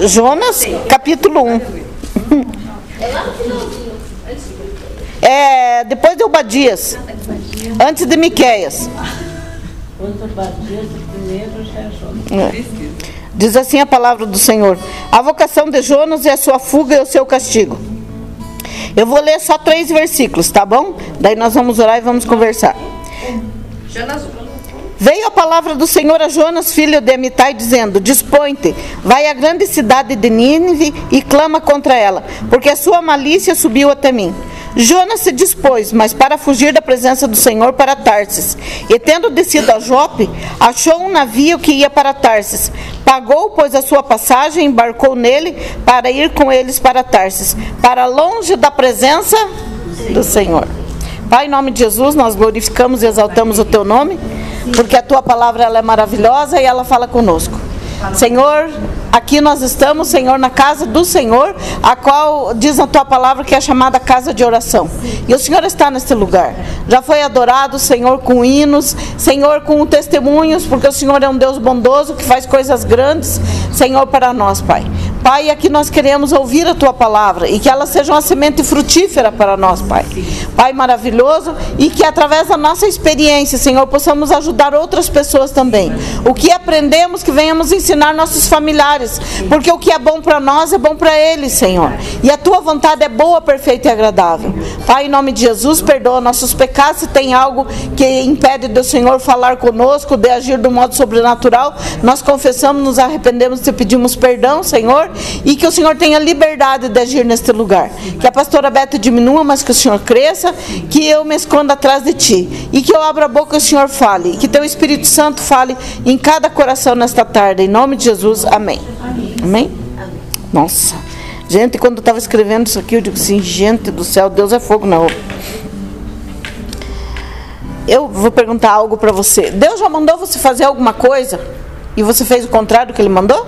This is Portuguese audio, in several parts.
Jonas, capítulo 1. É depois de Obadias, antes de Miqueias. É. Diz assim a palavra do Senhor: A vocação de Jonas é a sua fuga e o seu castigo. Eu vou ler só três versículos, tá bom? Daí nós vamos orar e vamos conversar. Jonas 1. Veio a palavra do Senhor a Jonas, filho de Amitai, dizendo: Dispõe-te, vai à grande cidade de Nínive e clama contra ela, porque a sua malícia subiu até mim. Jonas se dispôs, mas para fugir da presença do Senhor para Tarsis. E tendo descido a Jope, achou um navio que ia para Tarsis. Pagou, pois, a sua passagem, embarcou nele para ir com eles para Tarsis, para longe da presença do Senhor. Pai, em nome de Jesus, nós glorificamos e exaltamos o teu nome, porque a tua palavra ela é maravilhosa e ela fala conosco. Senhor, aqui nós estamos, Senhor, na casa do Senhor, a qual diz a tua palavra que é chamada casa de oração. E o Senhor está neste lugar. Já foi adorado, Senhor, com hinos, Senhor, com testemunhos, porque o Senhor é um Deus bondoso que faz coisas grandes, Senhor, para nós, Pai. Pai, aqui nós queremos ouvir a tua palavra e que ela seja uma semente frutífera para nós, Pai. Pai maravilhoso, e que através da nossa experiência, Senhor, possamos ajudar outras pessoas também. O que aprendemos, que venhamos ensinar nossos familiares, porque o que é bom para nós é bom para eles, Senhor. E a tua vontade é boa, perfeita e agradável. Pai, em nome de Jesus, perdoa nossos pecados. Se tem algo que impede do Senhor falar conosco, de agir do modo sobrenatural, nós confessamos, nos arrependemos e pedimos perdão, Senhor, e que o Senhor tenha liberdade de agir neste lugar. Que a pastora Beta diminua, mas que o Senhor cresça, que eu me esconda atrás de ti e que eu abra a boca e o Senhor fale, e que teu Espírito Santo fale em cada coração nesta tarde. Em nome de Jesus, amém. Amém? Nossa. Gente, quando eu estava escrevendo isso aqui, eu digo assim, gente do céu, Deus é fogo na roupa. Eu vou perguntar algo para você. Deus já mandou você fazer alguma coisa e você fez o contrário do que ele mandou?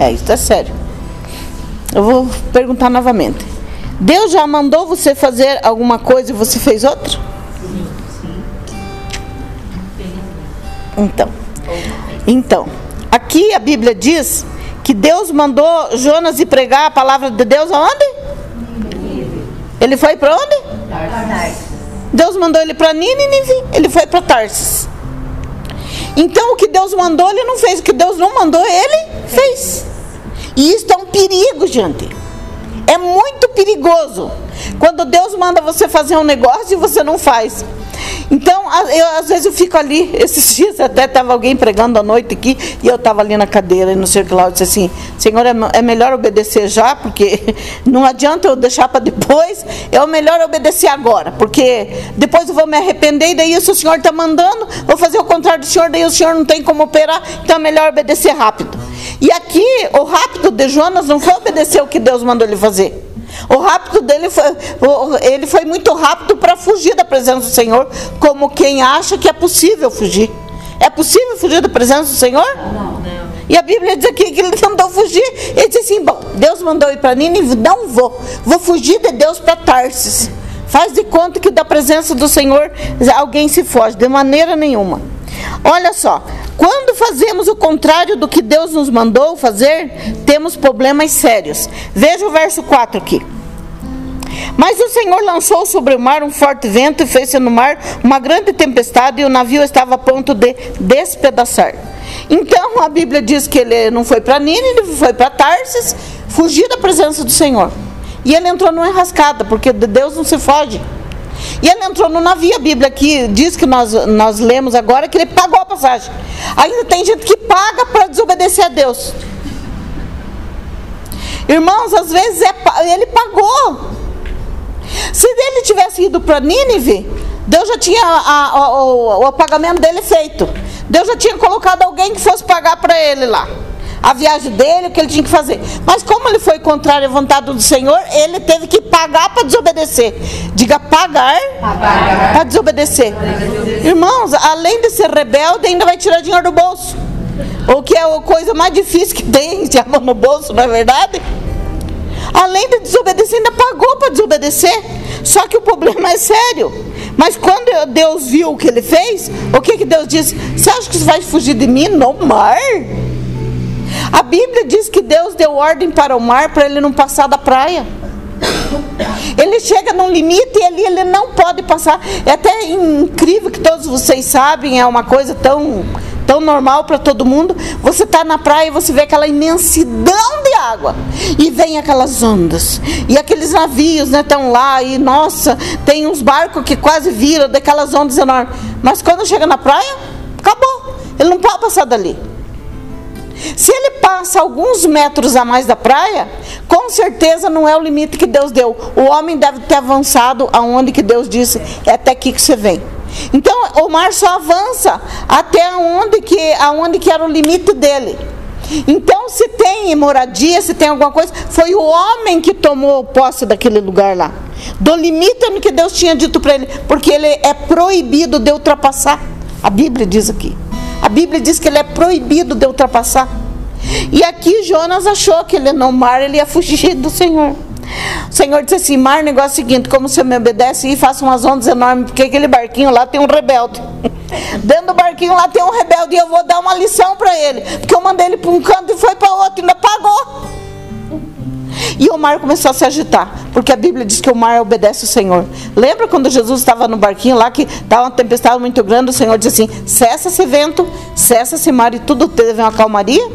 É, isso é sério. Eu vou perguntar novamente. Deus já mandou você fazer alguma coisa e você fez outra? Então, então, aqui a Bíblia diz que Deus mandou Jonas ir pregar a palavra de Deus aonde? Ele foi para onde? Deus mandou ele para Nínive, ele foi para Tarsis. Então o que Deus mandou, ele não fez. O que Deus não mandou, ele fez. E isso é um perigo, gente. É muito perigoso. Quando Deus manda você fazer um negócio e você não faz. Então, eu, às vezes eu fico ali, esses dias até estava alguém pregando à noite aqui, e eu estava ali na cadeira, e não sei o que lá, eu disse assim, Senhor, é, é melhor obedecer já, porque não adianta eu deixar para depois, é o melhor obedecer agora, porque depois eu vou me arrepender, e daí se o Senhor está mandando, vou fazer o contrário do Senhor, daí o Senhor não tem como operar, então é melhor obedecer rápido. E aqui, o rápido de Jonas não foi obedecer o que Deus mandou ele fazer. O rápido dele foi, ele foi muito rápido para fugir da presença do Senhor, como quem acha que é possível fugir. É possível fugir da presença do Senhor? Não. E a Bíblia diz aqui que ele tentou fugir. Ele disse assim: Bom, Deus mandou ir para Nínive, não vou. Vou fugir de Deus para Tarsis. Faz de conta que da presença do Senhor alguém se foge, de maneira nenhuma. Olha só, quando fazemos o contrário do que Deus nos mandou fazer, temos problemas sérios. Veja o verso 4 aqui. Mas o Senhor lançou sobre o mar um forte vento e fez-se no mar uma grande tempestade e o navio estava a ponto de despedaçar. Então a Bíblia diz que ele não foi para Nínive, foi para Tarsis, fugir da presença do Senhor. E ele entrou numa enrascada, porque de Deus não se foge. E ele entrou no navio, a Bíblia aqui diz que nós, nós lemos agora que ele pagou a passagem. Ainda tem gente que paga para desobedecer a Deus. Irmãos, às vezes é ele pagou. Se ele tivesse ido para Nínive, Deus já tinha a- a- o, o pagamento dele feito. Deus já tinha colocado alguém que fosse pagar para ele lá. A viagem dele, o que ele tinha que fazer. Mas como ele foi contrário à vontade do Senhor, ele teve que pagar para desobedecer. Diga pagar, para desobedecer. Irmãos, além de ser rebelde, ainda vai tirar dinheiro do bolso. O que é a coisa mais difícil que tem, de a mão no bolso, não é verdade? Além de desobedecer, ainda pagou para desobedecer. Só que o problema é sério. Mas quando Deus viu o que ele fez, o que, que Deus disse? Você acha que você vai fugir de mim no mar? A Bíblia diz que Deus deu ordem para o mar para ele não passar da praia. Ele chega num limite e ali ele não pode passar. É até incrível que todos vocês sabem, é uma coisa tão, tão normal para todo mundo. Você está na praia e você vê aquela imensidão de água. E vem aquelas ondas. E aqueles navios estão né, lá. E nossa, tem uns barcos que quase viram daquelas ondas enormes. Mas quando chega na praia, acabou. Ele não pode passar dali. Se ele passa alguns metros a mais da praia, com certeza não é o limite que Deus deu. O homem deve ter avançado aonde que Deus disse, é até aqui que você vem. Então o mar só avança até onde que, aonde que era o limite dele. Então, se tem moradia, se tem alguma coisa, foi o homem que tomou posse daquele lugar lá. Do limite no que Deus tinha dito para ele, porque ele é proibido de ultrapassar. A Bíblia diz aqui. A Bíblia diz que ele é proibido de ultrapassar. E aqui Jonas achou que ele no mar ele ia fugir do Senhor. O Senhor disse assim: Mar, negócio é seguinte: como você me obedece e faça umas ondas enormes, porque aquele barquinho lá tem um rebelde. Dentro do barquinho lá tem um rebelde e eu vou dar uma lição para ele, porque eu mandei ele para um canto e foi para outro, ainda pagou. E o mar começou a se agitar, porque a Bíblia diz que o mar obedece o Senhor. Lembra quando Jesus estava no barquinho lá, que estava uma tempestade muito grande, o Senhor disse assim: cessa esse vento, cessa esse mar e tudo teve uma calmaria?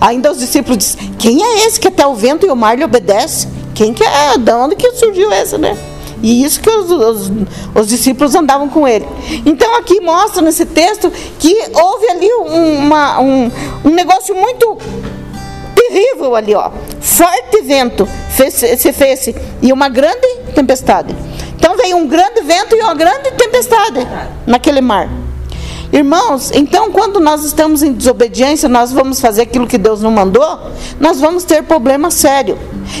Ainda os discípulos disseram: quem é esse que até o vento e o mar lhe obedece? Quem que é? De onde que surgiu essa, né? E isso que os, os, os, discípulos andavam com ele. Então aqui mostra nesse texto que houve ali uma, um, um negócio muito terrível ali, ó. Forte vento fez, se fez e uma grande tempestade. Então veio um grande vento e uma grande tempestade naquele mar. Irmãos, então quando nós estamos em desobediência, nós vamos fazer aquilo que Deus não mandou, nós vamos ter problema sério.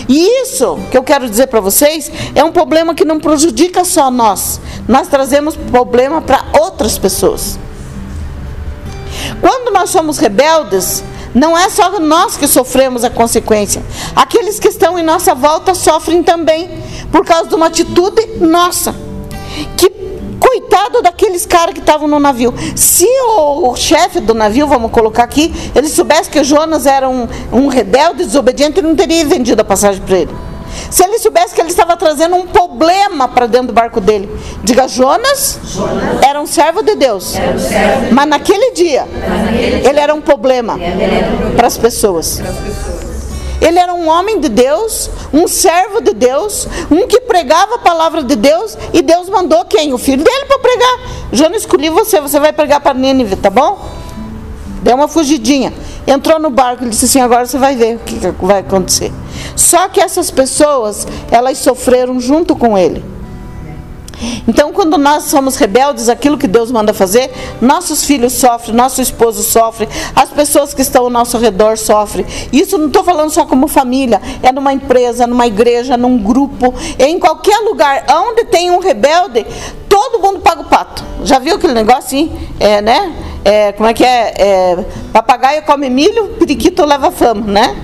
E isso que eu quero dizer para vocês é um problema que não prejudica só nós, nós trazemos problema para outras pessoas. Quando nós somos rebeldes, não é só nós que sofremos a consequência. Aqueles que estão em nossa volta sofrem também, por causa de uma atitude nossa. Que coitado daqueles caras que estavam no navio. Se o, o chefe do navio, vamos colocar aqui, ele soubesse que Jonas era um, um rebelde, desobediente, ele não teria vendido a passagem para ele. Se ele soubesse que ele estava trazendo um problema para dentro do barco dele, diga: Jonas, Jonas era um servo de Deus, um servo. mas naquele dia, mas naquele ele era um problema para as pessoas. Ele era um homem de Deus, um servo de Deus, um que pregava a palavra de Deus, e Deus mandou quem? O filho dele para pregar. Jonas, escolhi você, você vai pregar para Nínive, tá bom? Deu uma fugidinha. Entrou no barco e disse assim: agora você vai ver o que vai acontecer. Só que essas pessoas, elas sofreram junto com ele. Então, quando nós somos rebeldes, aquilo que Deus manda fazer, nossos filhos sofrem, nosso esposo sofre, as pessoas que estão ao nosso redor sofrem. Isso não estou falando só como família, é numa empresa, numa igreja, num grupo, em qualquer lugar onde tem um rebelde, todo mundo paga o pato. Já viu aquele negócio assim? É, né? É, como é que é? é? Papagaio come milho, periquito leva fama, né?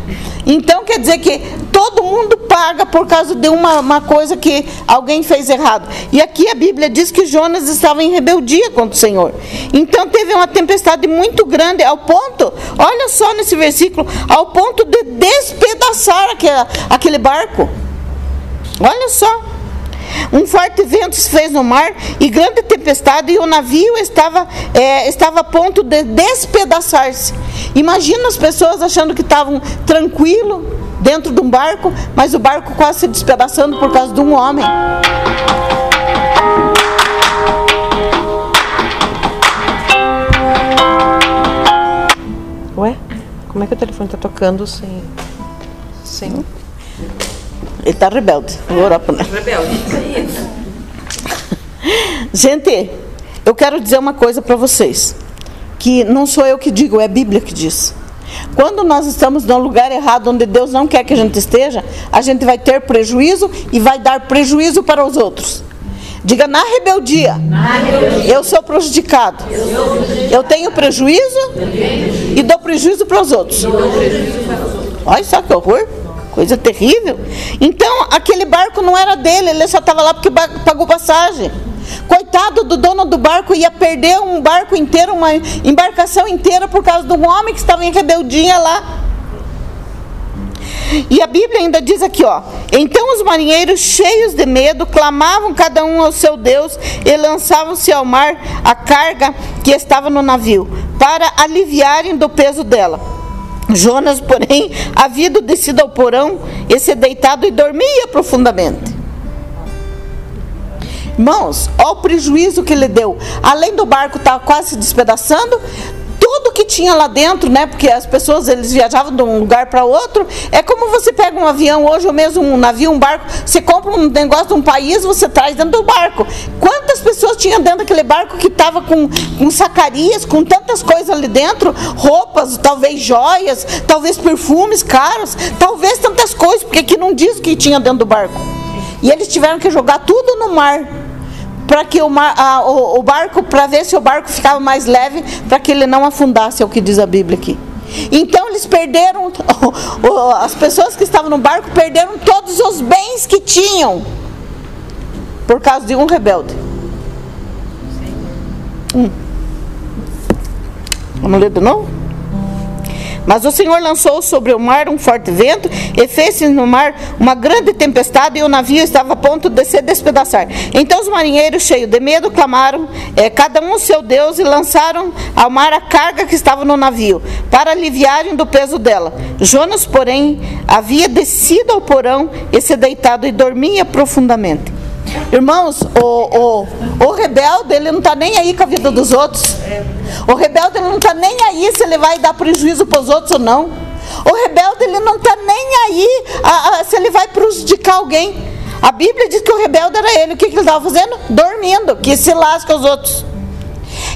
Então quer dizer que todo mundo paga por causa de uma, uma coisa que alguém fez errado. E aqui a Bíblia diz que Jonas estava em rebeldia contra o Senhor. Então teve uma tempestade muito grande, ao ponto, olha só nesse versículo, ao ponto de despedaçar aquele, aquele barco. Olha só. Um forte vento se fez no mar e grande tempestade, e o navio estava, é, estava a ponto de despedaçar-se. Imagina as pessoas achando que estavam tranquilo dentro de um barco, mas o barco quase se despedaçando por causa de um homem. Ué? Como é que o telefone está tocando sem. sem. Ele está rebelde. É, Europa, né? Rebelde, isso Gente, eu quero dizer uma coisa para vocês. Que não sou eu que digo, é a Bíblia que diz. Quando nós estamos no lugar errado, onde Deus não quer que a gente esteja, a gente vai ter prejuízo e vai dar prejuízo para os outros. Diga na rebeldia. Na rebeldia. Eu sou prejudicado. Eu, sou prejudicado. eu tenho prejuízo, eu tenho. e dou prejuízo para os outros. Olha só que horror. Coisa terrível. Então, aquele barco não era dele, ele só estava lá porque pagou passagem. Coitado do dono do barco, ia perder um barco inteiro, uma embarcação inteira por causa de um homem que estava em rebeldia lá. E a Bíblia ainda diz aqui, ó. Então os marinheiros, cheios de medo, clamavam cada um ao seu Deus e lançavam-se ao mar a carga que estava no navio, para aliviarem do peso dela. Jonas, porém, havia descido ao porão e se deitado e dormia profundamente. Irmãos, olha o prejuízo que ele deu. Além do barco estar quase se despedaçando, tudo que tinha lá dentro, né? Porque as pessoas eles viajavam de um lugar para outro. É como você pega um avião hoje, ou mesmo um navio, um barco. Você compra um negócio de um país, você traz dentro do barco. Quantas pessoas tinham dentro daquele barco que estava com, com sacarias, com tantas coisas ali dentro, roupas, talvez joias, talvez perfumes caros, talvez tantas coisas, porque aqui não diz que tinha dentro do barco. E eles tiveram que jogar tudo no mar para que o, mar, a, o, o barco, para ver se o barco ficava mais leve, para que ele não afundasse, é o que diz a Bíblia aqui. Então eles perderam, as pessoas que estavam no barco perderam todos os bens que tinham, por causa de um rebelde. Hum. Vamos ler de novo? Mas o Senhor lançou sobre o mar um forte vento e fez-se no mar uma grande tempestade e o navio estava a ponto de se despedaçar. Então os marinheiros, cheios de medo, clamaram, eh, cada um seu Deus, e lançaram ao mar a carga que estava no navio, para aliviarem do peso dela. Jonas, porém, havia descido ao porão e se deitado e dormia profundamente. Irmãos, o, o, o rebelde, ele não está nem aí com a vida dos outros. O rebelde, ele não está nem aí se ele vai dar prejuízo para os outros ou não. O rebelde, ele não está nem aí a, a, se ele vai prejudicar alguém. A Bíblia diz que o rebelde era ele. O que, que ele estava fazendo? Dormindo, que se lasca os outros.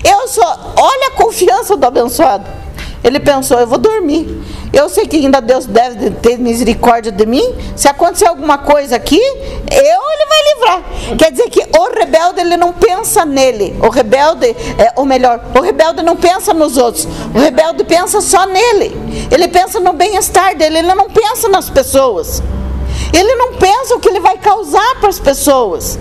Eu só, olha a confiança do abençoado. Ele pensou, eu vou dormir. Eu sei que ainda Deus deve ter misericórdia de mim. Se acontecer alguma coisa aqui, eu ele vai livrar. Quer dizer que o rebelde ele não pensa nele. O rebelde, é, ou melhor, o rebelde não pensa nos outros. O rebelde pensa só nele. Ele pensa no bem-estar dele. Ele não pensa nas pessoas. Ele não pensa o que ele vai causar para as pessoas.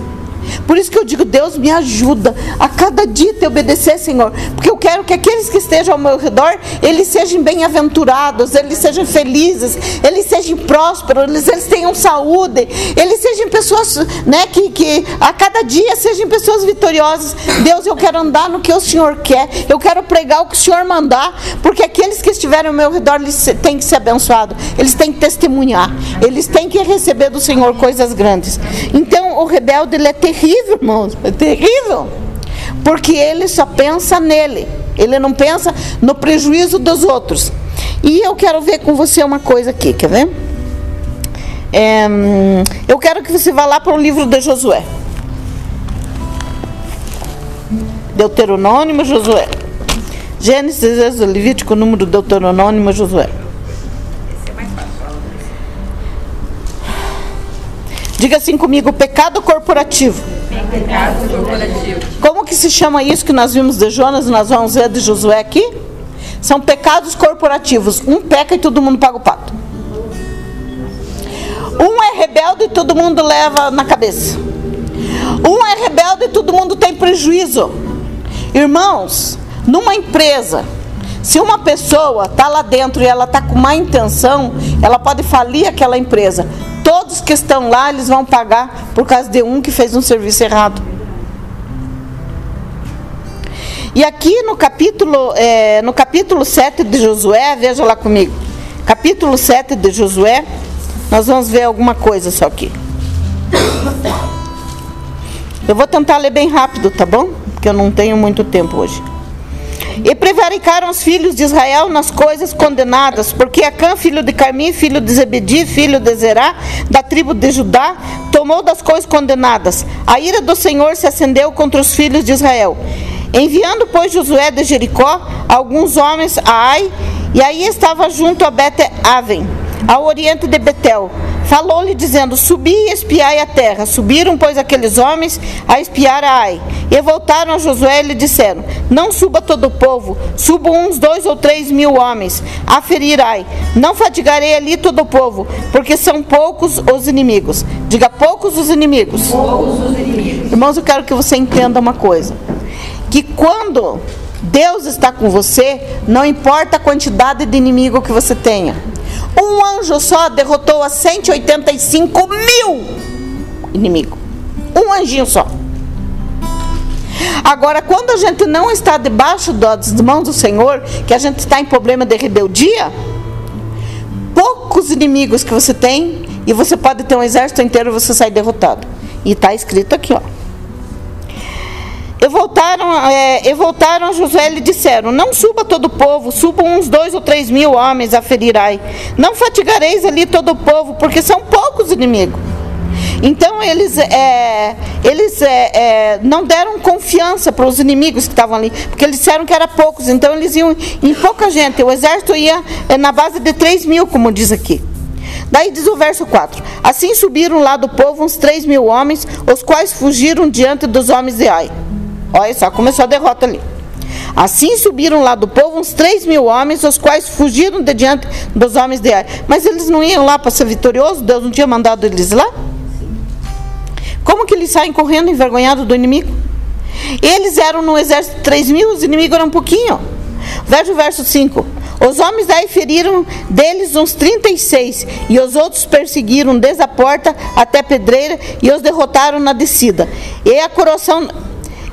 Por isso que eu digo, Deus me ajuda a cada dia te obedecer, Senhor. Porque eu quero que aqueles que estejam ao meu redor, eles sejam bem-aventurados, eles sejam felizes, eles sejam prósperos, eles, eles tenham saúde, eles sejam pessoas, né, que, que a cada dia sejam pessoas vitoriosas. Deus, eu quero andar no que o Senhor quer, eu quero pregar o que o Senhor mandar, porque aqueles que estiverem ao meu redor, eles têm que ser abençoados, eles têm que testemunhar, eles têm que receber do Senhor coisas grandes. Então, o rebelde, ele é terrível terrível, irmãos, é terrível. Porque ele só pensa nele, ele não pensa no prejuízo dos outros. E eu quero ver com você uma coisa aqui, quer ver? É, eu quero que você vá lá para o livro de Josué. Deuteronômio, Josué. Gênesis, Levítico, número Deuteronômio, Josué. Diga assim comigo, pecado corporativo. Pecado corporativo. Como que se chama isso que nós vimos de Jonas e nós vamos ver de Josué aqui? São pecados corporativos. Um peca e todo mundo paga o pato. Um é rebelde e todo mundo leva na cabeça. Um é rebelde e todo mundo tem prejuízo. Irmãos, numa empresa, se uma pessoa está lá dentro e ela está com má intenção, ela pode falir aquela empresa. Todos que estão lá, eles vão pagar por causa de um que fez um serviço errado. E aqui no capítulo, é, no capítulo 7 de Josué, veja lá comigo. Capítulo 7 de Josué, nós vamos ver alguma coisa só aqui. Eu vou tentar ler bem rápido, tá bom? Porque eu não tenho muito tempo hoje. E prevaricaram os filhos de Israel nas coisas condenadas, porque Acã, filho de Carmi, filho de Zebedi, filho de Zerá, da tribo de Judá, tomou das coisas condenadas. A ira do Senhor se acendeu contra os filhos de Israel. Enviando, pois, Josué de Jericó alguns homens a Ai, e aí estava junto a Bete-Aven, ao oriente de Betel. Falou-lhe dizendo: Subi e espiai a terra. Subiram, pois, aqueles homens a espiar a Ai. E voltaram a Josué e lhe disseram: Não suba todo o povo, subam uns dois ou três mil homens a ferir Ai. Não fatigarei ali todo o povo, porque são poucos os inimigos. Diga poucos os inimigos. Poucos os inimigos. Irmãos, eu quero que você entenda uma coisa: que quando Deus está com você, não importa a quantidade de inimigo que você tenha. Um anjo só derrotou a 185 mil inimigos. Um anjinho só. Agora, quando a gente não está debaixo das mãos do Senhor, que a gente está em problema de rebeldia, poucos inimigos que você tem, e você pode ter um exército inteiro e você sai derrotado. E está escrito aqui, ó. Voltaram, é, e voltaram a José e lhe disseram: Não suba todo o povo, subam uns dois ou três mil homens a ferirai. Não fatigareis ali todo o povo, porque são poucos inimigos. Então eles, é, eles é, é, não deram confiança para os inimigos que estavam ali, porque eles disseram que era poucos, então eles iam em pouca gente. O exército ia é, na base de 3 mil, como diz aqui. Daí diz o verso 4: Assim subiram lá do povo uns 3 mil homens, os quais fugiram diante dos homens de Ai. Olha só, começou a derrota ali. Assim subiram lá do povo uns 3 mil homens, os quais fugiram de diante dos homens de Ai. Mas eles não iam lá para ser vitoriosos? Deus não tinha mandado eles lá? Como que eles saem correndo envergonhados do inimigo? Eles eram no exército 3 mil, os inimigos eram um pouquinho. Veja o verso 5. Os homens daí feriram deles uns 36, e os outros perseguiram desde a porta até a pedreira e os derrotaram na descida. E a coração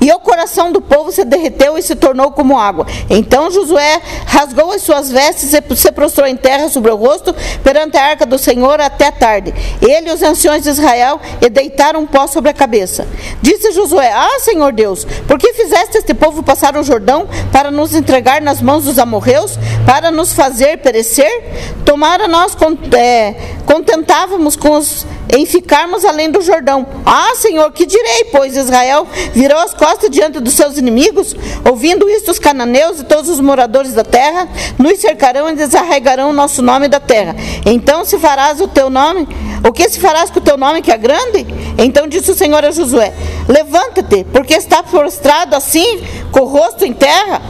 e o coração do povo se derreteu e se tornou como água. Então Josué rasgou as suas vestes e se prostrou em terra sobre o rosto perante a arca do Senhor até tarde. Ele e os anciões de Israel e deitaram um pó sobre a cabeça. Disse Josué: Ah, Senhor Deus, por que fizeste este povo passar o Jordão para nos entregar nas mãos dos amorreus, para nos fazer perecer? Tomara nós é, contentávamos com os em ficarmos além do Jordão. Ah, Senhor, que direi, pois Israel virou as costas diante dos seus inimigos? Ouvindo isto, os cananeus e todos os moradores da terra nos cercarão e desarregarão o nosso nome da terra. Então se farás o teu nome, o que se farás com o teu nome que é grande? Então disse o Senhor a Josué: Levanta-te, porque está prostrado assim, com o rosto em terra.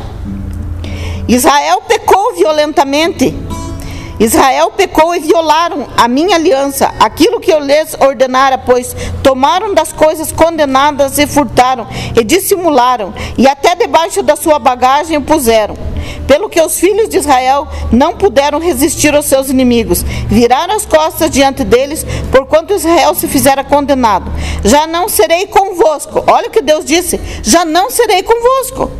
Israel pecou violentamente Israel pecou e violaram a minha aliança, aquilo que eu lhes ordenara, pois tomaram das coisas condenadas e furtaram, e dissimularam, e até debaixo da sua bagagem o puseram. Pelo que os filhos de Israel não puderam resistir aos seus inimigos, viraram as costas diante deles, porquanto Israel se fizera condenado. Já não serei convosco. Olha o que Deus disse: já não serei convosco.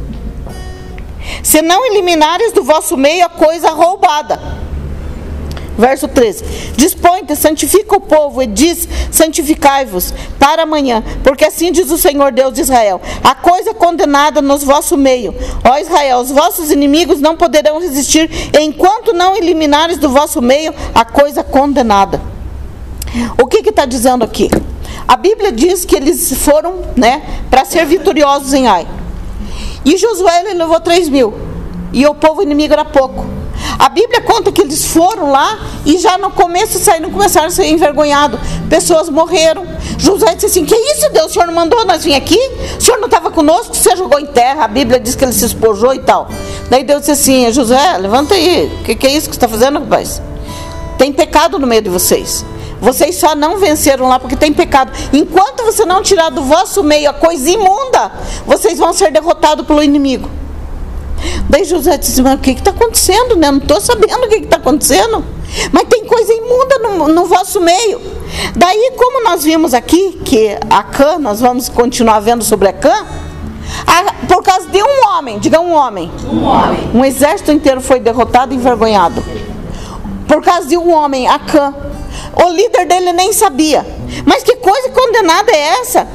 Se não eliminares do vosso meio a coisa roubada Verso 13: Dispõe-te, santifica o povo e diz: Santificai-vos para amanhã, porque assim diz o Senhor Deus de Israel: A coisa condenada nos vosso meio, ó Israel, os vossos inimigos não poderão resistir enquanto não eliminares do vosso meio a coisa condenada. O que está dizendo aqui? A Bíblia diz que eles foram né, para ser vitoriosos em Ai. E Josué levou 3 mil. E o povo inimigo era pouco. A Bíblia conta que eles foram lá e já no começo saíram, começaram a ser envergonhados. Pessoas morreram. José disse assim: Que isso, Deus? O senhor não mandou nós vir aqui? O senhor não estava conosco? Você jogou em terra? A Bíblia diz que ele se espojou e tal. Daí Deus disse assim: José, levanta aí. O que, que é isso que você está fazendo, rapaz? Tem pecado no meio de vocês. Vocês só não venceram lá porque tem pecado. Enquanto você não tirar do vosso meio a coisa imunda, vocês vão ser derrotados pelo inimigo. Daí José disse, mas o que está acontecendo? Né? Não estou sabendo o que está acontecendo. Mas tem coisa imunda no, no, vosso meio. Daí, como nós vimos aqui, que a Cã, nós vamos continuar vendo sobre a Cã, a, por causa de um homem, diga um homem. Um homem. Um exército inteiro foi derrotado e envergonhado. Por causa de um homem, a Cã. O líder dele nem sabia. Mas que coisa condenada é essa?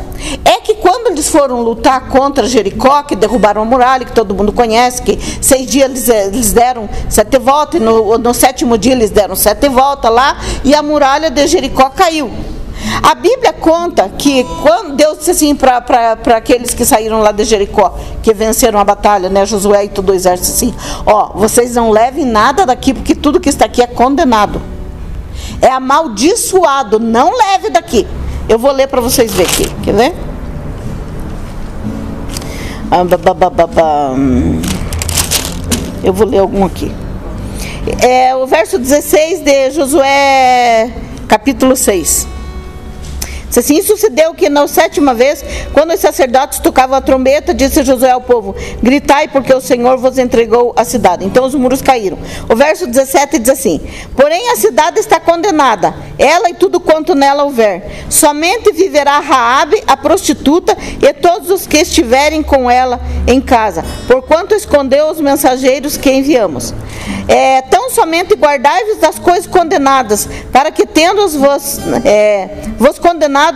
É que quando eles foram lutar contra Jericó, que derrubaram a muralha, que todo mundo conhece, que seis dias eles, eles deram sete voltas, e no, no sétimo dia eles deram sete voltas lá, e a muralha de Jericó caiu. A Bíblia conta que quando Deus disse assim para aqueles que saíram lá de Jericó, que venceram a batalha, né, Josué e todo o exército assim, ó, vocês não levem nada daqui, porque tudo que está aqui é condenado. É amaldiçoado, não leve daqui. Eu vou ler para vocês verem aqui. Quer ver? Ah, Eu vou ler algum aqui. É o verso 16 de Josué, capítulo 6. Assim, sucedeu que na sétima vez, quando os sacerdotes tocavam a trombeta, disse Josué ao povo: Gritai, porque o Senhor vos entregou a cidade. Então os muros caíram. O verso 17 diz assim: Porém a cidade está condenada, ela e tudo quanto nela houver. Somente viverá Raabe, a prostituta, e todos os que estiverem com ela em casa, porquanto escondeu os mensageiros que enviamos. É, tão somente guardai-vos das coisas condenadas, para que tendo-os vos, é, vos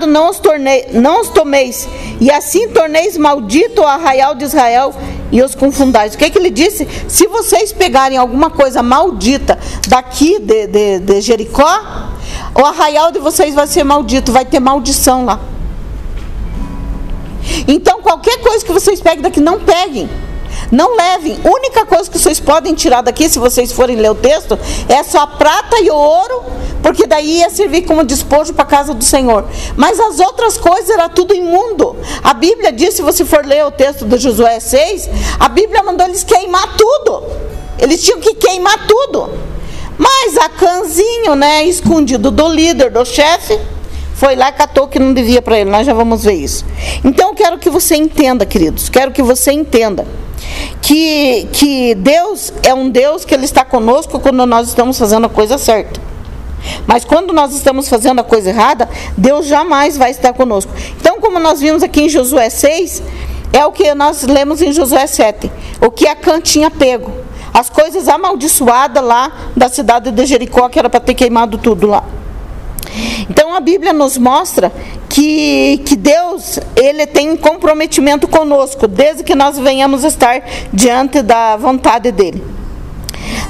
não os, tornei, não os tomeis, e assim torneis maldito o arraial de Israel e os confundais. O que, que ele disse? Se vocês pegarem alguma coisa maldita daqui de, de, de Jericó, o arraial de vocês vai ser maldito, vai ter maldição lá. Então, qualquer coisa que vocês peguem daqui, não peguem. Não levem. Única coisa que vocês podem tirar daqui, se vocês forem ler o texto, é só a prata e o ouro, porque daí ia servir como despojo para a casa do Senhor. Mas as outras coisas era tudo imundo. A Bíblia diz, se você for ler o texto de Josué 6, a Bíblia mandou eles queimar tudo. Eles tinham que queimar tudo. Mas a canzinho, né, escondido do líder, do chefe, foi lá e catou que não devia para ele. Nós já vamos ver isso. Então quero que você entenda, queridos. Quero que você entenda que, que Deus é um Deus que Ele está conosco quando nós estamos fazendo a coisa certa. Mas quando nós estamos fazendo a coisa errada, Deus jamais vai estar conosco. Então, como nós vimos aqui em Josué 6, é o que nós lemos em Josué 7, o que Acã tinha pego. As coisas amaldiçoadas lá da cidade de Jericó, que era para ter queimado tudo lá. Então a Bíblia nos mostra que, que Deus ele tem comprometimento conosco, desde que nós venhamos estar diante da vontade dele.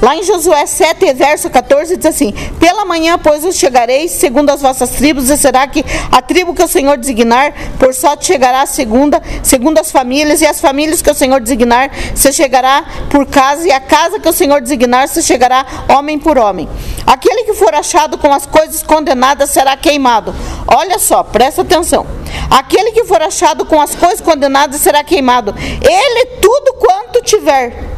Lá em Josué 7, verso 14, diz assim: Pela manhã, pois, os chegareis segundo as vossas tribos, e será que a tribo que o Senhor designar, por sorte chegará a segunda, segundo as famílias, e as famílias que o Senhor designar, se chegará por casa, e a casa que o Senhor designar, se chegará homem por homem. Aquele que for achado com as coisas condenadas será queimado. Olha só, presta atenção. Aquele que for achado com as coisas condenadas será queimado. Ele tudo quanto tiver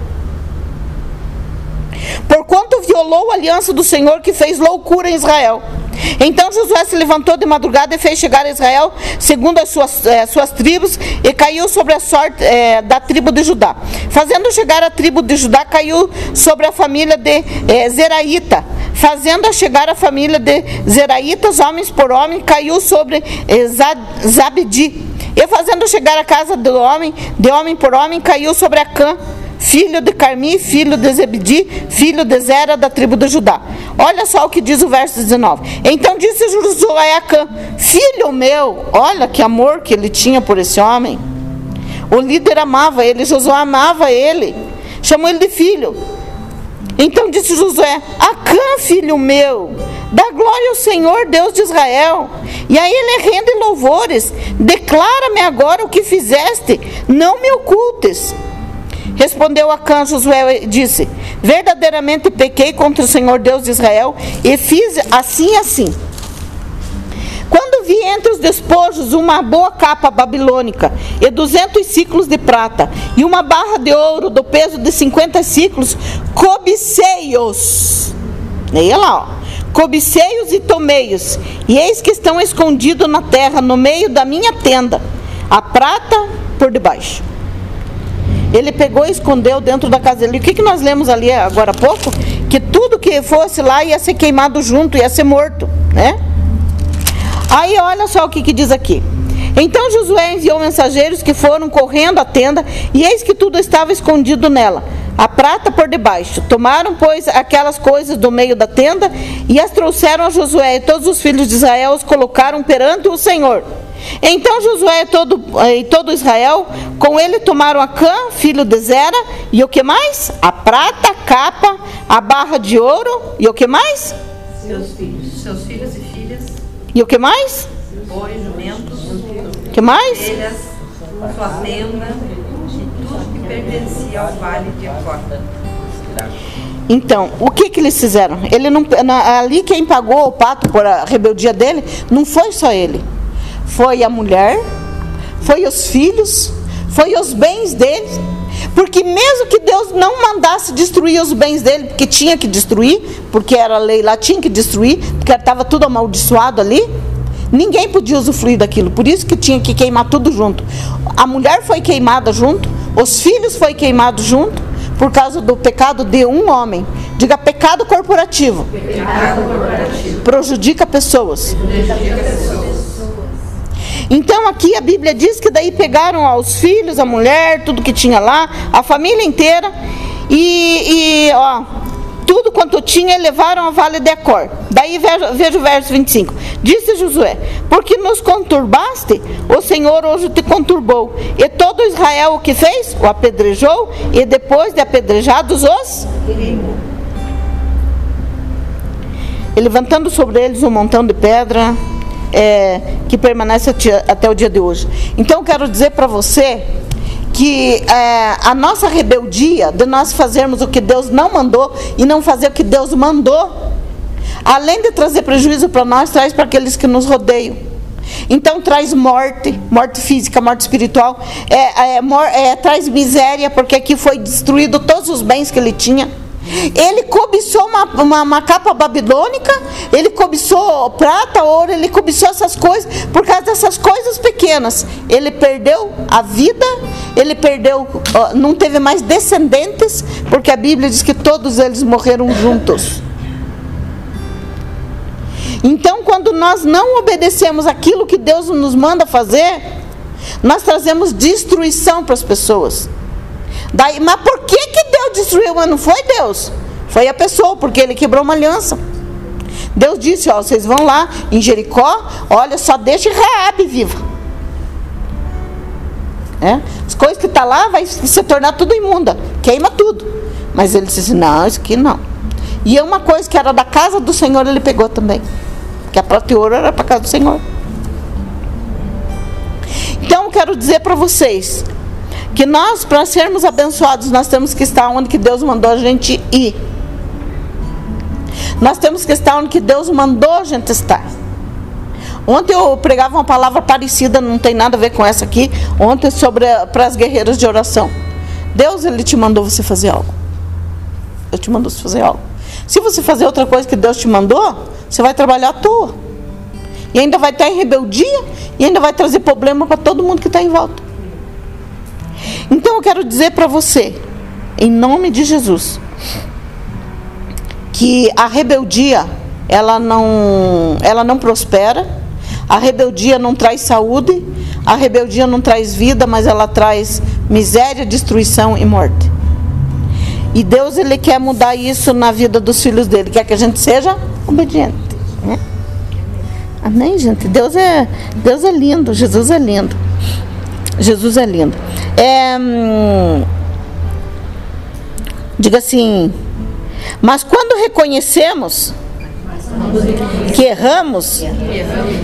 porquanto violou a aliança do Senhor que fez loucura em Israel. Então Josué se levantou de madrugada e fez chegar a Israel, segundo as suas, eh, suas tribos, e caiu sobre a sorte eh, da tribo de Judá. Fazendo chegar a tribo de Judá, caiu sobre a família de eh, Zeraíta. Fazendo chegar a família de Zeraítas, homens por homem, caiu sobre eh, Zabdi. E fazendo chegar a casa do homem, de homem por homem, caiu sobre Acã filho de Carmi, filho de Zebedi, filho de Zera, da tribo de Judá. Olha só o que diz o verso 19. Então disse Josué a Acã, filho meu, olha que amor que ele tinha por esse homem. O líder amava ele, Josué amava ele, chamou ele de filho. Então disse Josué: Acã, filho meu, dá glória ao Senhor, Deus de Israel. E a ele rende louvores. Declara-me agora o que fizeste, não me ocultes. Respondeu Acã Josué e disse: Verdadeiramente pequei contra o Senhor Deus de Israel e fiz assim assim. Quando vi entre os despojos uma boa capa babilônica e duzentos ciclos de prata e uma barra de ouro do peso de cinquenta ciclos, cobicei-os. Leia lá, ó. Cobicei-os e tomei-os, e eis que estão escondidos na terra, no meio da minha tenda, a prata por debaixo. Ele pegou e escondeu dentro da casa dele. O que, que nós lemos ali agora há pouco? Que tudo que fosse lá ia ser queimado junto, ia ser morto, né? Aí olha só o que, que diz aqui. Então Josué enviou mensageiros que foram correndo à tenda, e eis que tudo estava escondido nela, a prata por debaixo. Tomaram, pois, aquelas coisas do meio da tenda e as trouxeram a Josué, e todos os filhos de Israel os colocaram perante o Senhor. Então Josué e todo, e todo Israel, com ele tomaram a Cã, filho de Zera, e o que mais? A prata, a capa, a barra de ouro, e o que mais? Seus filhos. Seus filhos e filhas. E o que mais? Boi, jumentos. O que mais? Ovelhas. Sua tenda. E tudo que pertencia ao vale de Acota. Então, o que que eles fizeram? Ele não, ali quem pagou o pato por a rebeldia dele, não foi só ele foi a mulher, foi os filhos, foi os bens dele. Porque mesmo que Deus não mandasse destruir os bens dele, porque tinha que destruir, porque era lei lá, tinha que destruir, porque estava tudo amaldiçoado ali. Ninguém podia usufruir daquilo, por isso que tinha que queimar tudo junto. A mulher foi queimada junto, os filhos foi queimado junto, por causa do pecado de um homem. Diga pecado corporativo. Pecado corporativo. Prejudica pessoas. Prejudica pessoas. Então aqui a Bíblia diz que daí pegaram os filhos, a mulher, tudo que tinha lá, a família inteira, e, e ó, tudo quanto tinha levaram ao vale de Acor. Daí veja, veja o verso 25. Disse Josué: Porque nos conturbaste, o Senhor hoje te conturbou. E todo Israel o que fez? O apedrejou, e depois de apedrejados os e levantando sobre eles um montão de pedra é, que permanece até o dia de hoje. Então, quero dizer para você que é, a nossa rebeldia de nós fazermos o que Deus não mandou e não fazer o que Deus mandou, além de trazer prejuízo para nós, traz para aqueles que nos rodeiam. Então traz morte, morte física, morte espiritual, é, é, é, traz miséria, porque aqui foi destruído todos os bens que ele tinha. Ele cobiçou uma, uma, uma, capa babilônica, ele cobiçou prata, ouro, ele cobiçou essas coisas, por causa dessas coisas pequenas. Ele perdeu a vida, ele perdeu, não teve mais descendentes, porque a Bíblia diz que todos eles morreram juntos. Então, quando nós não obedecemos aquilo que Deus nos manda fazer, nós trazemos destruição para as pessoas. Daí, mas por que, destruiu? Mas não foi Deus. Foi a pessoa, porque ele quebrou uma aliança. Deus disse, ó, vocês vão lá em Jericó, olha, só deixe Raabe viva. É? As coisas que está lá vai se tornar tudo imunda. Queima tudo. Mas ele disse assim, não, isso aqui não. E é uma coisa que era da casa do Senhor, ele pegou também. Que a e ouro era para casa do Senhor. Então eu quero dizer para vocês, que nós, para sermos abençoados, nós temos que estar onde que Deus mandou a gente ir. Nós temos que estar onde que Deus mandou a gente estar. Ontem eu pregava uma palavra parecida, não tem nada a ver com essa aqui. Ontem sobre para as guerreiras de oração. Deus ele te mandou você fazer algo. Ele te mandou você fazer algo. Se você fazer outra coisa que Deus te mandou, você vai trabalhar à toa. E ainda vai estar em rebeldia e ainda vai trazer problema para todo mundo que está em volta. Então eu quero dizer para você, em nome de Jesus, que a rebeldia ela não, ela não prospera, a rebeldia não traz saúde, a rebeldia não traz vida, mas ela traz miséria, destruição e morte. E Deus ele quer mudar isso na vida dos filhos dele, quer que a gente seja obediente. Né? Amém, gente? Deus é, Deus é lindo, Jesus é lindo. Jesus é lindo. É, hum, diga assim, mas quando reconhecemos que erramos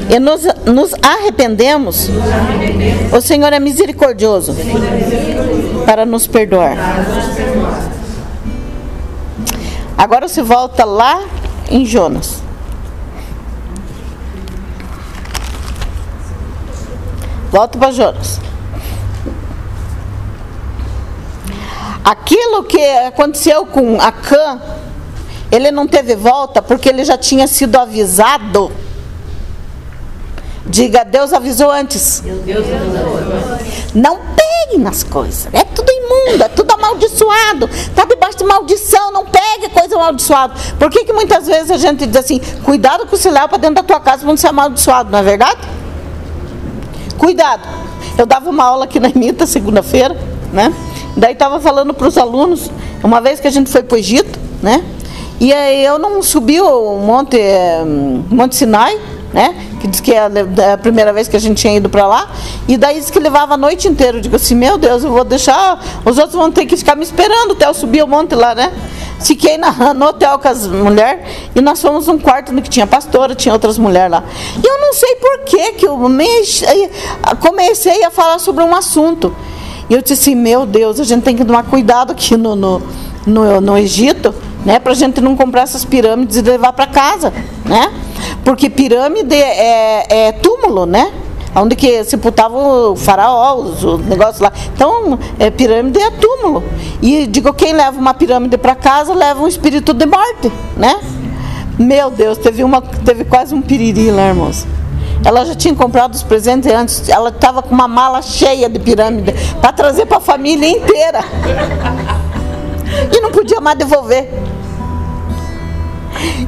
e nos, nos arrependemos, o Senhor é misericordioso para nos perdoar. Agora se volta lá em Jonas. Volta para Jonas. Aquilo que aconteceu com Acã, ele não teve volta porque ele já tinha sido avisado. Diga, Deus avisou antes. Deus avisou. Não pegue nas coisas. É tudo imundo, é tudo amaldiçoado. Está debaixo de maldição. Não pegue coisa amaldiçoada. Por que, que muitas vezes a gente diz assim: cuidado com o celular para dentro da tua casa para não ser amaldiçoado, não é verdade? Cuidado. Eu dava uma aula aqui na Imita, segunda-feira, né? Daí estava falando para os alunos, uma vez que a gente foi para o Egito, né? E aí eu não subi o Monte, Monte Sinai, né? Que diz que é a primeira vez que a gente tinha ido para lá. E daí disse que levava a noite inteira. Eu digo assim, meu Deus, eu vou deixar. Os outros vão ter que ficar me esperando até eu subir o monte lá, né? Fiquei na, no hotel com as mulheres e nós fomos um quarto no que tinha pastora, tinha outras mulheres lá. E eu não sei por que que eu comecei a falar sobre um assunto. E eu disse assim, meu Deus, a gente tem que tomar cuidado aqui no, no, no, no Egito, né? Para a gente não comprar essas pirâmides e levar para casa, né? Porque pirâmide é, é túmulo, né? Onde que sepultavam o faraó, os, os negócios lá. Então, é, pirâmide é túmulo. E digo, quem leva uma pirâmide para casa leva um espírito de morte, né? Meu Deus, teve, uma, teve quase um piriri lá, irmãos. Ela já tinha comprado os presentes antes. Ela estava com uma mala cheia de pirâmide para trazer para a família inteira. E não podia mais devolver.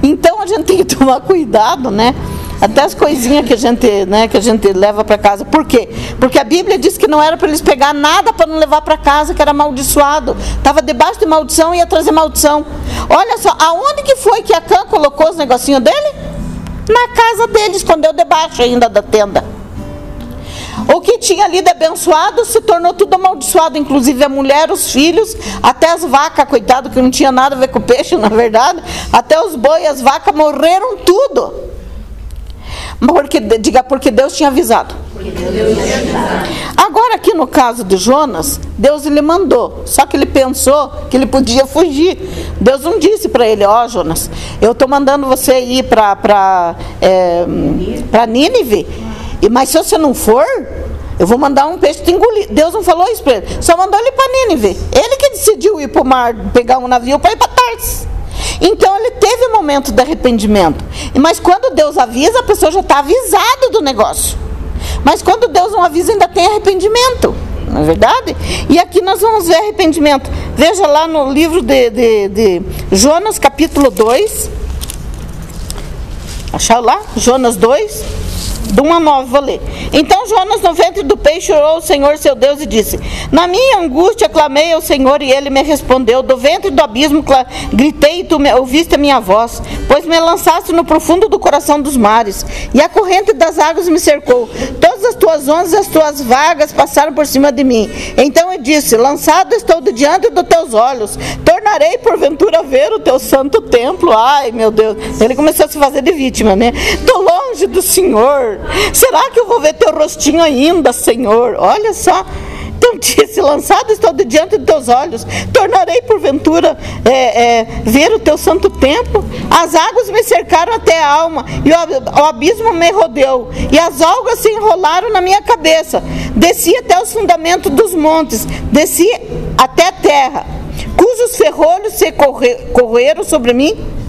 Então a gente tem que tomar cuidado, né? Até as coisinhas que a gente, né, que a gente leva para casa. Por quê? Porque a Bíblia diz que não era para eles pegar nada para não levar para casa, que era amaldiçoado. Estava debaixo de maldição e ia trazer maldição. Olha só, aonde que foi que a Cã colocou os negocinhos dele? Na casa dele, escondeu debaixo ainda da tenda. O que tinha ali de abençoado se tornou tudo amaldiçoado, inclusive a mulher, os filhos, até as vacas, coitado, que não tinha nada a ver com o peixe, na verdade, até os boi, as vacas morreram tudo. Porque, diga, porque Deus tinha avisado. Agora, aqui no caso de Jonas, Deus lhe mandou. Só que ele pensou que ele podia fugir. Deus não disse para ele: Ó, oh, Jonas, eu estou mandando você ir para é, Nínive, mas se você não for, eu vou mandar um peixe te engolir. Deus não falou isso para ele, só mandou ele para Nínive. Ele que decidiu ir para o mar, pegar um navio para ir para Tarsis. Então ele teve um momento de arrependimento. Mas quando Deus avisa, a pessoa já está avisada do negócio. Mas quando Deus não avisa, ainda tem arrependimento. Não é verdade? E aqui nós vamos ver arrependimento. Veja lá no livro de, de, de Jonas, capítulo 2. Achar lá? Jonas 2 do 1 a 9, vou ler. Então Jonas, no ventre do peixe, orou ao Senhor seu Deus e disse: Na minha angústia clamei ao Senhor e ele me respondeu. Do ventre do abismo gritei e tu me, ouviste a minha voz, pois me lançaste no profundo do coração dos mares, e a corrente das águas me cercou. Todas as tuas ondas as tuas vagas passaram por cima de mim. Então eu disse: Lançado estou de diante dos teus olhos, tornarei porventura ver o teu santo templo. Ai, meu Deus. Ele começou a se fazer de vítima, né? Estou longe do Senhor. Será que eu vou ver teu rostinho ainda, Senhor? Olha só. Então disse: Lançado estou de diante de teus olhos, tornarei porventura é, é, ver o teu santo templo. As águas me cercaram até a alma, e o, o abismo me rodeou, e as algas se enrolaram na minha cabeça. Desci até os fundamentos dos montes, desci até a terra, cujos ferrolhos se correram sobre mim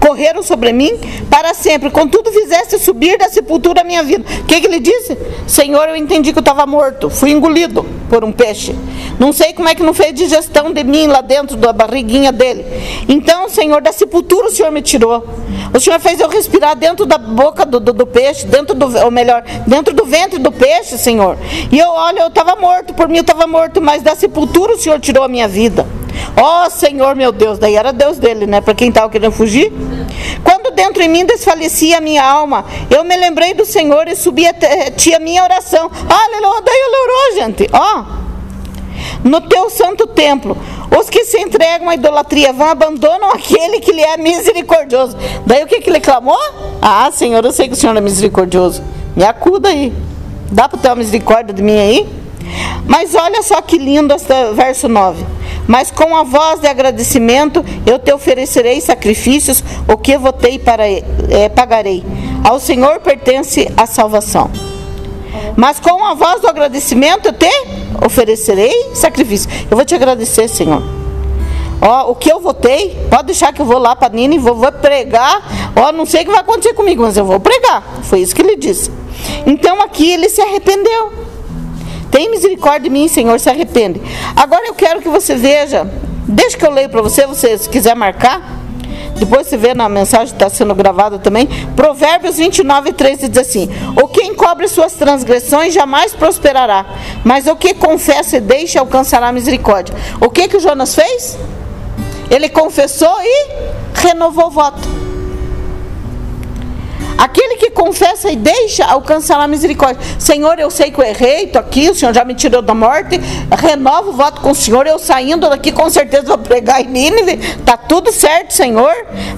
correram sobre mim para sempre. Contudo, fizeste subir da sepultura a minha vida. O que, que ele disse? Senhor, eu entendi que eu estava morto. Fui engolido por um peixe. Não sei como é que não fez digestão de mim lá dentro da barriguinha dele. Então, Senhor, da sepultura o Senhor me tirou. O Senhor fez eu respirar dentro da boca do, do, do peixe, dentro do, ou melhor, dentro do ventre do peixe, Senhor. E eu, olha, eu estava morto, por mim eu estava morto, mas da sepultura o Senhor tirou a minha vida. Ó oh, Senhor meu Deus, daí era Deus dele, né? Para quem estava querendo fugir. Quando dentro em mim desfalecia a minha alma, eu me lembrei do Senhor e subi a ti a minha oração. Aleluia, daí ele orou, gente. Ó. Oh. No teu santo templo, os que se entregam à idolatria vão abandonam aquele que lhe é misericordioso. Daí o que, que ele clamou? Ah, Senhor, eu sei que o Senhor é misericordioso. Me acuda aí. Dá para ter uma misericórdia de mim aí? Mas olha só que lindo este verso 9. Mas com a voz de agradecimento eu te oferecerei sacrifícios, o que votei para é, pagarei. Ao Senhor pertence a salvação. Mas com a voz do agradecimento eu te oferecerei sacrifício. Eu vou te agradecer, Senhor. Ó, o que eu votei, pode deixar que eu vou lá para Nina e vou, vou pregar. Ó, não sei o que vai acontecer comigo, mas eu vou pregar. Foi isso que ele disse. Então aqui ele se arrependeu. Tem misericórdia de mim, Senhor, se arrepende. Agora eu quero que você veja, deixa que eu leio para você, você se quiser marcar. Depois você vê na mensagem que está sendo gravada também. Provérbios 29, 13 diz assim: O que encobre suas transgressões jamais prosperará, mas o que confessa e deixa alcançará misericórdia. O que, que o Jonas fez? Ele confessou e renovou o voto. Aquele que confessa e deixa alcançará a misericórdia. Senhor, eu sei que eu errei, estou aqui, o Senhor já me tirou da morte. Renovo o voto com o Senhor. Eu saindo daqui, com certeza vou pregar em Nínive. Está tudo certo, Senhor.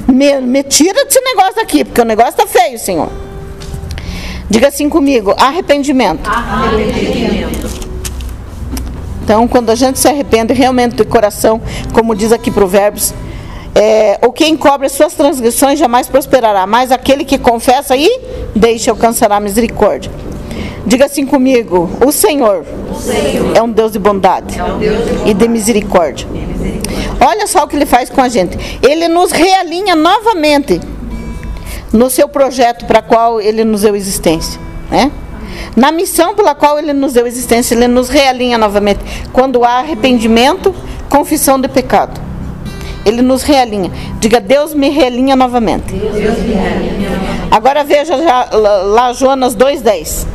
Me, me tira desse negócio daqui, porque o negócio está feio, Senhor. Diga assim comigo: arrependimento. Arrependimento. Então, quando a gente se arrepende realmente de coração, como diz aqui Provérbios é, o que encobre as suas transgressões jamais prosperará, mas aquele que confessa e deixa alcançará misericórdia. Diga assim comigo: o Senhor, o Senhor é um Deus de bondade, é um Deus de bondade. e de misericórdia. Olha só o que ele faz com a gente. Ele nos realinha novamente no seu projeto para qual ele nos deu existência, né? Na missão pela qual ele nos deu existência, ele nos realinha novamente. Quando há arrependimento, confissão de pecado. Ele nos realinha. Diga, Deus me realinha novamente. Agora veja já, lá, Jonas 2,10.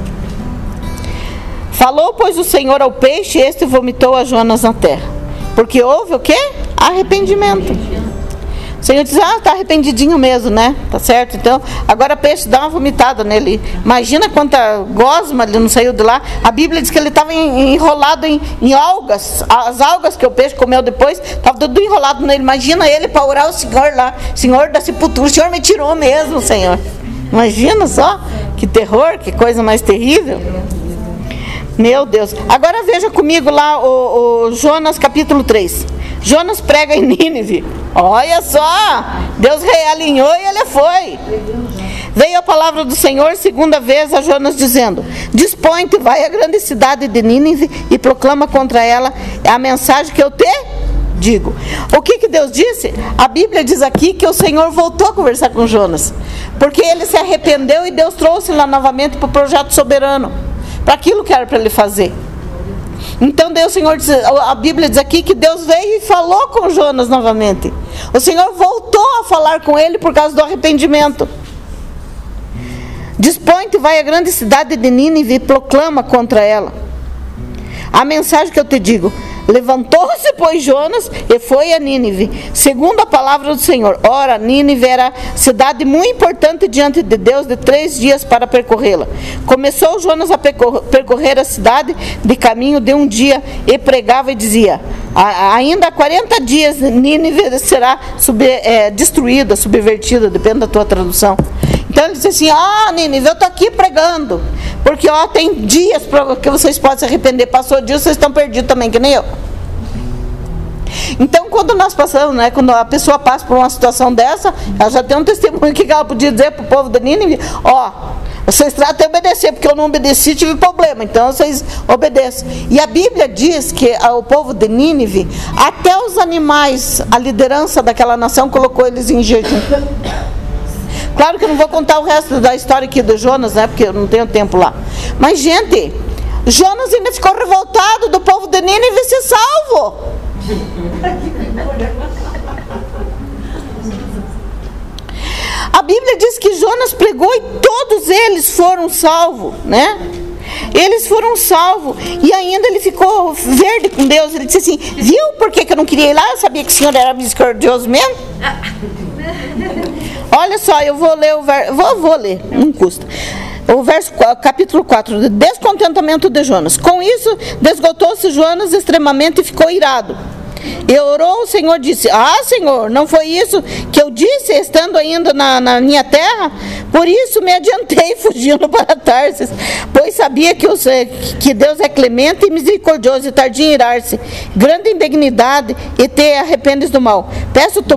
Falou, pois, o Senhor ao peixe, este vomitou a Jonas na terra. Porque houve o quê? Arrependimento. Senhor diz, ah, tá arrependidinho mesmo, né? Tá certo? Então, agora peixe dá uma vomitada nele. Imagina quanta gosma ele não saiu de lá. A Bíblia diz que ele estava enrolado em, em, algas. As algas que o peixe comeu depois, estava tudo enrolado nele. Imagina ele para orar o Senhor lá. Senhor da sepultura, o Senhor me tirou mesmo, Senhor. Imagina só, que terror, que coisa mais terrível. Meu Deus. Agora veja comigo lá o, o Jonas capítulo 3. Jonas prega em Nínive. Olha só, Deus realinhou e ele foi. Veio a palavra do Senhor segunda vez a Jonas dizendo: Dispõe-te, vai à grande cidade de Nínive e proclama contra ela a mensagem que eu te digo. O que, que Deus disse? A Bíblia diz aqui que o Senhor voltou a conversar com Jonas, porque ele se arrependeu e Deus trouxe lá novamente para o projeto soberano, para aquilo que era para ele fazer. Então Deus, Senhor, diz, a Bíblia diz aqui que Deus veio e falou com Jonas novamente. O Senhor voltou a falar com ele por causa do arrependimento. Dispõe-te, vai à grande cidade de Nínive e proclama contra ela. A mensagem que eu te digo: Levantou-se, pois, Jonas e foi a Nínive, segundo a palavra do Senhor. Ora, Nínive era cidade muito importante diante de Deus, de três dias para percorrê-la. Começou Jonas a percorrer a cidade de caminho de um dia e pregava e dizia: Ainda há 40 dias Nínive será sub, é, destruída, subvertida, depende da tua tradução. Então ele disse assim: Ó, oh, Nínive, eu estou aqui pregando. Porque ó, tem dias que vocês podem se arrepender. Passou dia, vocês estão perdidos também, que nem eu. Então, quando nós passamos, né, quando a pessoa passa por uma situação dessa, ela já tem um testemunho que ela podia dizer para o povo de Nínive: Ó, vocês tratam de obedecer, porque eu não obedeci, tive problema. Então, vocês obedecem. E a Bíblia diz que o povo de Nínive, até os animais, a liderança daquela nação, colocou eles em jejum. Claro que eu não vou contar o resto da história aqui do Jonas, né? Porque eu não tenho tempo lá. Mas, gente, Jonas ainda ficou revoltado do povo de Nínive ser salvo. A Bíblia diz que Jonas pregou e todos eles foram salvos, né? Eles foram salvos. E ainda ele ficou verde com Deus. Ele disse assim: Viu por que, que eu não queria ir lá? Eu sabia que o Senhor era misericordioso mesmo. Olha só, eu vou ler o verso. Vou, vou ler, não custa. O verso, capítulo 4, descontentamento de Jonas. Com isso, desgotou-se Jonas extremamente e ficou irado. E orou, o Senhor disse: Ah, Senhor, não foi isso que eu disse estando ainda na, na minha terra? Por isso me adiantei fugindo para Tarsis, pois sabia que, os, que Deus é clemente e misericordioso e tardio em irar-se, grande indignidade e te arrependes do mal. Peço-te,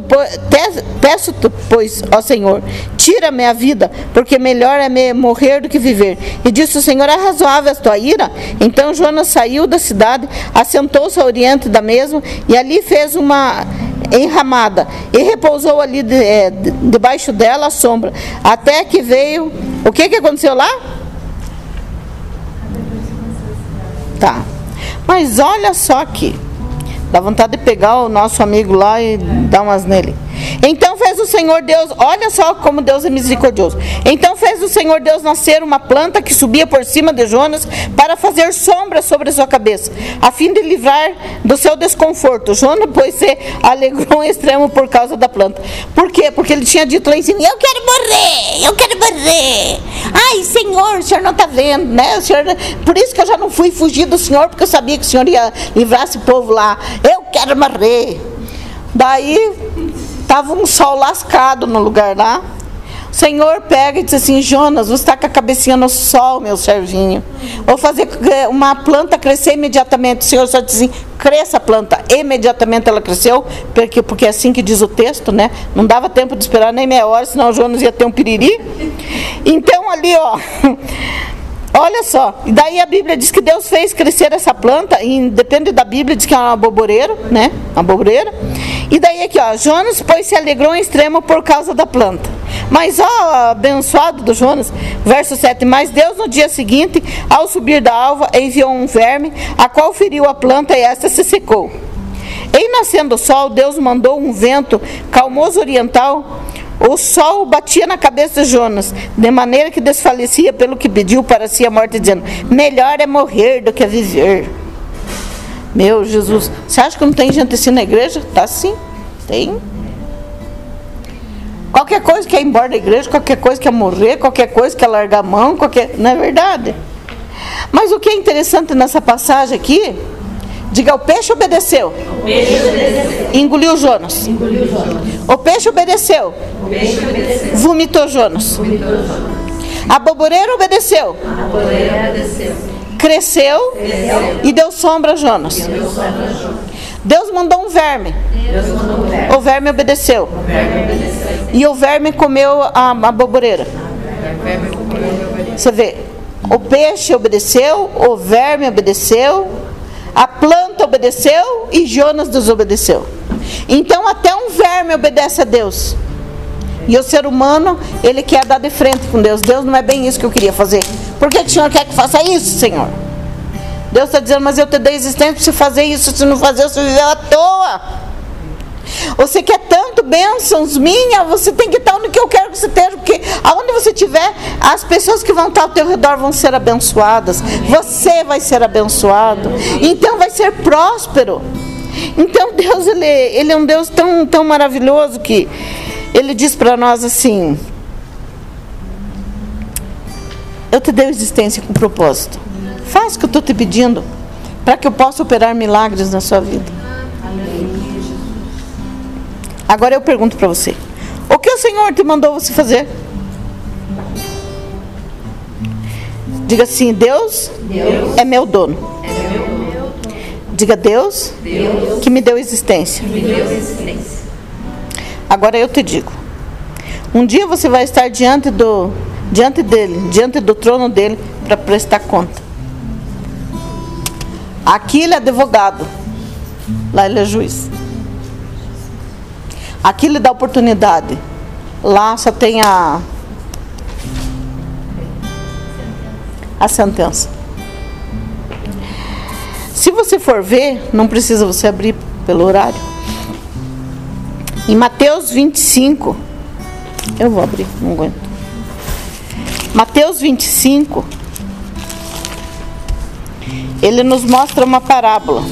peço pois, ó Senhor, tira-me a vida, porque melhor é me morrer do que viver. E disse o Senhor: É razoável a tua ira? Então Jonas saiu da cidade, assentou-se ao oriente da mesma e e ali fez uma enramada e repousou ali de, é, debaixo dela a sombra, até que veio. O que, que aconteceu lá? Tá. Mas olha só aqui. Dá vontade de pegar o nosso amigo lá e dar umas nele. Então fez o Senhor Deus, olha só como Deus é misericordioso. Então fez o Senhor Deus nascer uma planta que subia por cima de Jonas para fazer sombra sobre sua cabeça, a fim de livrar do seu desconforto. Jonas, pois, se alegrou em extremo por causa da planta. Por quê? Porque ele tinha dito lá em cima: Eu quero morrer, eu quero morrer. Ai, Senhor, o Senhor não está vendo, né? O senhor, por isso que eu já não fui fugir do Senhor, porque eu sabia que o Senhor ia livrar esse povo lá. Eu quero morrer. Daí Estava um sol lascado no lugar lá. O Senhor pega e diz assim: Jonas, você está com a cabecinha no sol, meu servinho. Vou fazer uma planta crescer imediatamente. O Senhor só diz assim: cresça a planta. Imediatamente ela cresceu, porque, porque é assim que diz o texto, né? Não dava tempo de esperar nem meia hora, senão o Jonas ia ter um piriri. Então ali, ó. Olha só, e daí a Bíblia diz que Deus fez crescer essa planta, e depende da Bíblia, diz que é uma boboreira, né? Uma boboreira. E daí aqui, ó, Jonas, pois se alegrou em extremo por causa da planta. Mas ó, abençoado do Jonas, verso 7. Mas Deus no dia seguinte, ao subir da alva, enviou um verme, a qual feriu a planta e esta se secou. Em nascendo o sol, Deus mandou um vento calmoso oriental. O sol batia na cabeça de Jonas, de maneira que desfalecia pelo que pediu para si a morte, dizendo: Melhor é morrer do que viver. Meu Jesus, você acha que não tem gente assim na igreja? Tá sim, tem. Qualquer coisa quer ir embora da igreja, qualquer coisa quer morrer, qualquer coisa quer largar a mão, qualquer. Não é verdade? Mas o que é interessante nessa passagem aqui, diga o peixe obedeceu. O peixe obedeceu. Engoliu Jonas. Engoliu Jonas. O peixe obedeceu. O peixe obedeceu. Vomitou Jonas. Vomitou Jonas. A boboreira obedeceu. A boleira obedeceu. Cresceu Cresceu. e deu sombra a Jonas. Deu sombra a Jonas. Deus mandou um verme. Deus mandou o verme. O verme obedeceu. O verme obedeceu. E o verme comeu a, a boboreira. O verme comeu a boleira. Você vê, o peixe obedeceu, o verme obedeceu, a planta obedeceu e Jonas desobedeceu. Então até um verme obedece a Deus. E o ser humano, ele quer dar de frente com Deus. Deus não é bem isso que eu queria fazer. Por que, que o Senhor quer que faça isso, Senhor? Deus está dizendo, mas eu te dei existência para você fazer isso. Se não fazer, você viveu à toa. Você quer tanto bênçãos minhas, você tem que estar onde que eu quero que você esteja, porque aonde você estiver, as pessoas que vão estar ao teu redor vão ser abençoadas. Você vai ser abençoado. Então vai ser próspero. Então Deus, ele, ele é um Deus tão, tão maravilhoso que ele diz para nós assim: Eu te dei existência com propósito. Faz o que eu estou te pedindo, para que eu possa operar milagres na sua vida. Agora eu pergunto para você: o que o Senhor te mandou você fazer? Diga assim: Deus, Deus é meu dono. é meu. Diga Deus, Deus que me deu existência. me deu existência. Agora eu te digo: um dia você vai estar diante do diante dele, diante do trono dele para prestar conta. Aqui ele é advogado, lá ele é juiz. Aqui ele dá oportunidade, lá só tem a a sentença. Se você for ver, não precisa você abrir pelo horário. Em Mateus 25, eu vou abrir, não aguento. Mateus 25, ele nos mostra uma parábola.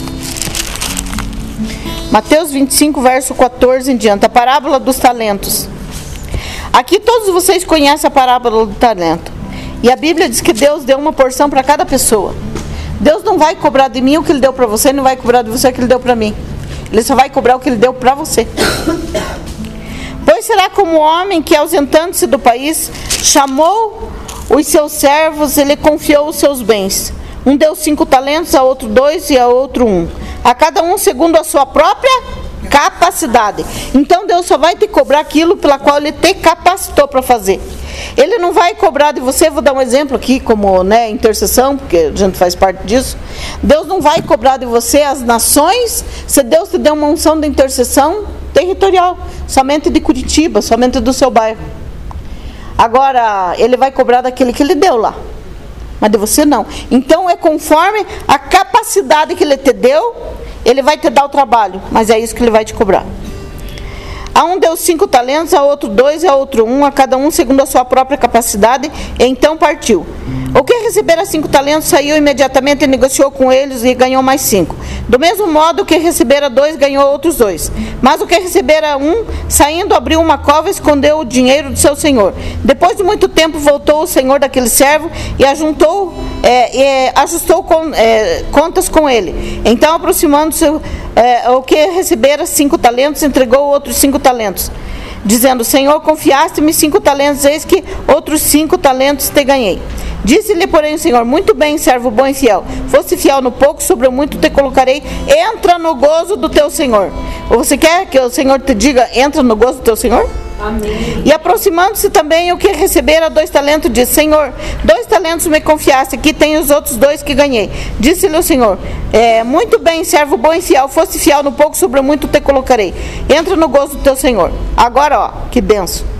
Mateus 25, verso 14 em diante, a parábola dos talentos. Aqui todos vocês conhecem a parábola do talento. E a Bíblia diz que Deus deu uma porção para cada pessoa. Deus não vai cobrar de mim o que ele deu para você, não vai cobrar de você o que ele deu para mim. Ele só vai cobrar o que ele deu para você. Pois será como o homem que, ausentando-se do país, chamou os seus servos, ele confiou os seus bens. Um deu cinco talentos, a outro dois e a outro um. A cada um segundo a sua própria capacidade. Então Deus só vai te cobrar aquilo pela qual ele te capacitou para fazer. Ele não vai cobrar de você, vou dar um exemplo aqui como né, intercessão, porque a gente faz parte disso. Deus não vai cobrar de você as nações, se Deus te deu uma unção de intercessão territorial, somente de Curitiba, somente do seu bairro. Agora, ele vai cobrar daquele que ele deu lá. Mas de você não. Então é conforme a capacidade que ele te deu, ele vai te dar o trabalho. Mas é isso que ele vai te cobrar. A um deu cinco talentos, a outro dois, a outro um, a cada um segundo a sua própria capacidade, então partiu. O que recebera cinco talentos saiu imediatamente e negociou com eles e ganhou mais cinco. Do mesmo modo, o que recebera dois ganhou outros dois. Mas o que recebera um, saindo, abriu uma cova e escondeu o dinheiro do seu senhor. Depois de muito tempo, voltou o senhor daquele servo e ajuntou, é, é, ajustou con- é, contas com ele. Então, aproximando-se, é, o que recebera cinco talentos, entregou outros cinco talentos dizendo: Senhor, confiaste-me cinco talentos, eis que outros cinco talentos te ganhei. Disse-lhe, porém, o Senhor: Muito bem, servo bom e fiel. Fosse fiel no pouco, sobre o muito te colocarei. Entra no gozo do teu Senhor. Ou você quer que o Senhor te diga: Entra no gozo do teu Senhor? E aproximando-se também o que recebera dois talentos, disse: Senhor, dois talentos me confiaste, aqui tem os outros dois que ganhei. Disse-lhe o Senhor: é, Muito bem, servo bom e fiel, fosse fiel no pouco, sobre muito te colocarei. Entra no gozo do teu Senhor. Agora, ó, que benção.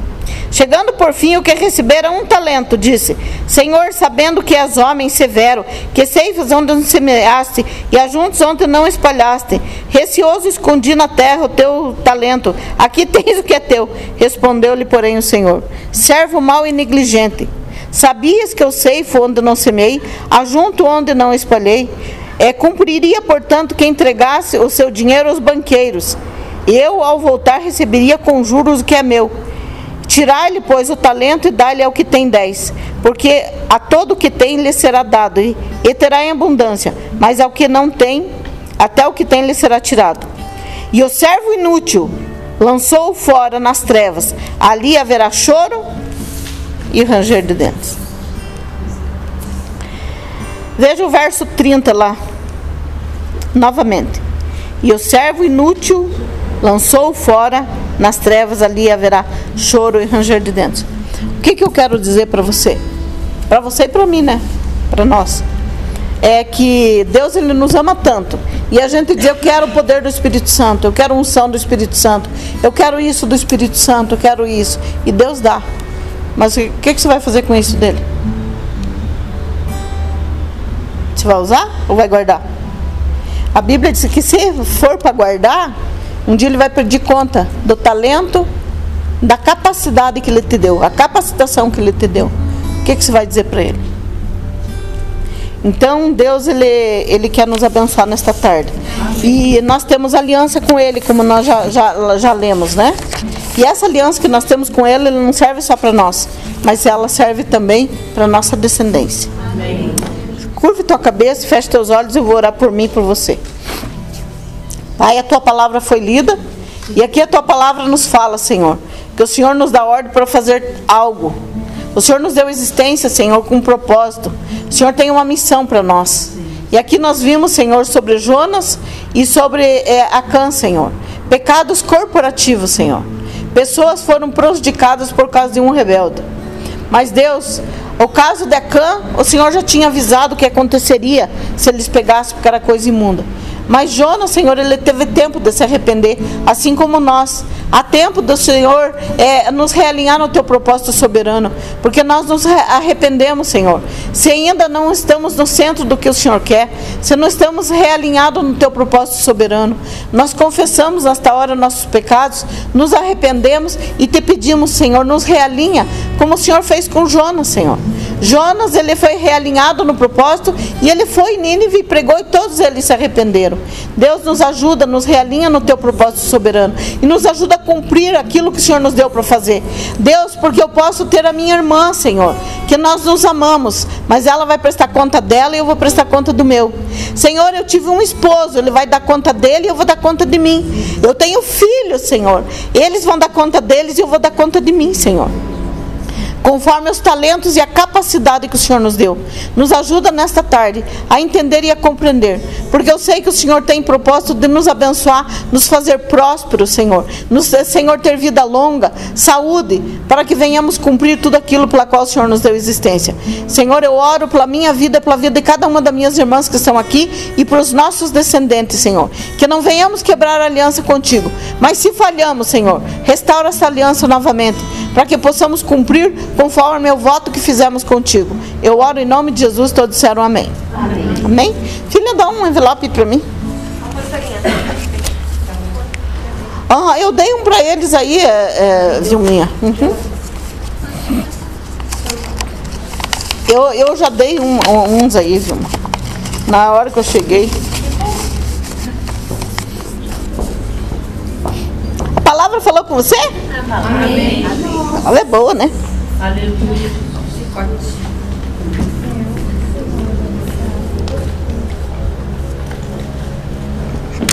Chegando por fim o que recebera um talento, disse: Senhor, sabendo que és homem severo, que ceifas onde não semeaste e ajuntos onde não espalhaste, receoso escondi na terra o teu talento, aqui tens o que é teu. Respondeu-lhe, porém, o Senhor: Servo mau e negligente. Sabias que eu ceifo onde não semei, ajunto onde não espalhei? É, cumpriria, portanto, que entregasse o seu dinheiro aos banqueiros. Eu, ao voltar, receberia com juros o que é meu. Tirar-lhe, pois, o talento e dar-lhe ao que tem dez, porque a todo que tem lhe será dado, e, e terá em abundância, mas ao que não tem, até o que tem lhe será tirado. E o servo inútil lançou-o fora nas trevas, ali haverá choro e ranger de dentes. Veja o verso 30 lá, novamente. E o servo inútil lançou fora nas trevas, ali haverá choro e ranger de dentes. O que, que eu quero dizer para você? Para você e para mim, né? Para nós. É que Deus ele nos ama tanto. E a gente diz, eu quero o poder do Espírito Santo, eu quero unção do Espírito Santo, eu quero isso do Espírito Santo, eu quero isso. E Deus dá. Mas o que, que você vai fazer com isso dele? Você vai usar ou vai guardar? A Bíblia diz que se for para guardar, um dia ele vai pedir conta do talento, da capacidade que ele te deu, a capacitação que ele te deu. O que, que você vai dizer para ele? Então Deus ele, ele quer nos abençoar nesta tarde. E nós temos aliança com Ele, como nós já, já, já lemos, né? E essa aliança que nós temos com Ele, ele não serve só para nós, mas ela serve também para nossa descendência. Amém. Curve tua cabeça, feche teus olhos e eu vou orar por mim e por você. Pai, a tua palavra foi lida e aqui a tua palavra nos fala, Senhor, que o Senhor nos dá ordem para fazer algo. O Senhor nos deu existência, Senhor, com um propósito. O Senhor tem uma missão para nós. E aqui nós vimos, Senhor, sobre Jonas e sobre é, Acã, Senhor. Pecados corporativos, Senhor. Pessoas foram prejudicadas por causa de um rebelde. Mas Deus, o caso de Acã, o Senhor já tinha avisado que aconteceria se eles pegassem porque era coisa imunda. Mas Jonas, Senhor, ele teve tempo de se arrepender, assim como nós. Há tempo do Senhor é, nos realinhar no teu propósito soberano, porque nós nos arrependemos, Senhor. Se ainda não estamos no centro do que o Senhor quer, se não estamos realinhados no teu propósito soberano, nós confessamos nesta hora nossos pecados, nos arrependemos e te pedimos, Senhor, nos realinha, como o Senhor fez com Jonas, Senhor. Jonas, ele foi realinhado no propósito e ele foi em Nínive e pregou e todos eles se arrependeram. Deus nos ajuda, nos realinha no teu propósito soberano e nos ajuda a cumprir aquilo que o Senhor nos deu para fazer. Deus, porque eu posso ter a minha irmã, Senhor, que nós nos amamos, mas ela vai prestar conta dela e eu vou prestar conta do meu. Senhor, eu tive um esposo, ele vai dar conta dele e eu vou dar conta de mim. Eu tenho filhos, Senhor, eles vão dar conta deles e eu vou dar conta de mim, Senhor conforme os talentos e a capacidade que o Senhor nos deu. Nos ajuda nesta tarde a entender e a compreender, porque eu sei que o Senhor tem propósito de nos abençoar, nos fazer prósperos, Senhor. Nos, Senhor, ter vida longa, saúde, para que venhamos cumprir tudo aquilo pela qual o Senhor nos deu existência. Senhor, eu oro pela minha vida, pela vida de cada uma das minhas irmãs que estão aqui e para os nossos descendentes, Senhor. Que não venhamos quebrar a aliança contigo, mas se falhamos, Senhor, restaura essa aliança novamente, para que possamos cumprir conforme o voto que fizemos contigo. Eu oro em nome de Jesus, todos disseram amém. Amém? amém? Filha, dá um envelope para mim. Ah, eu dei um para eles aí, é, é, Vilminha. Uhum. Eu, eu já dei um, uns aí, Vilma. Na hora que eu cheguei. A palavra falou com você? Amém. Ela é boa, né? Aleluia.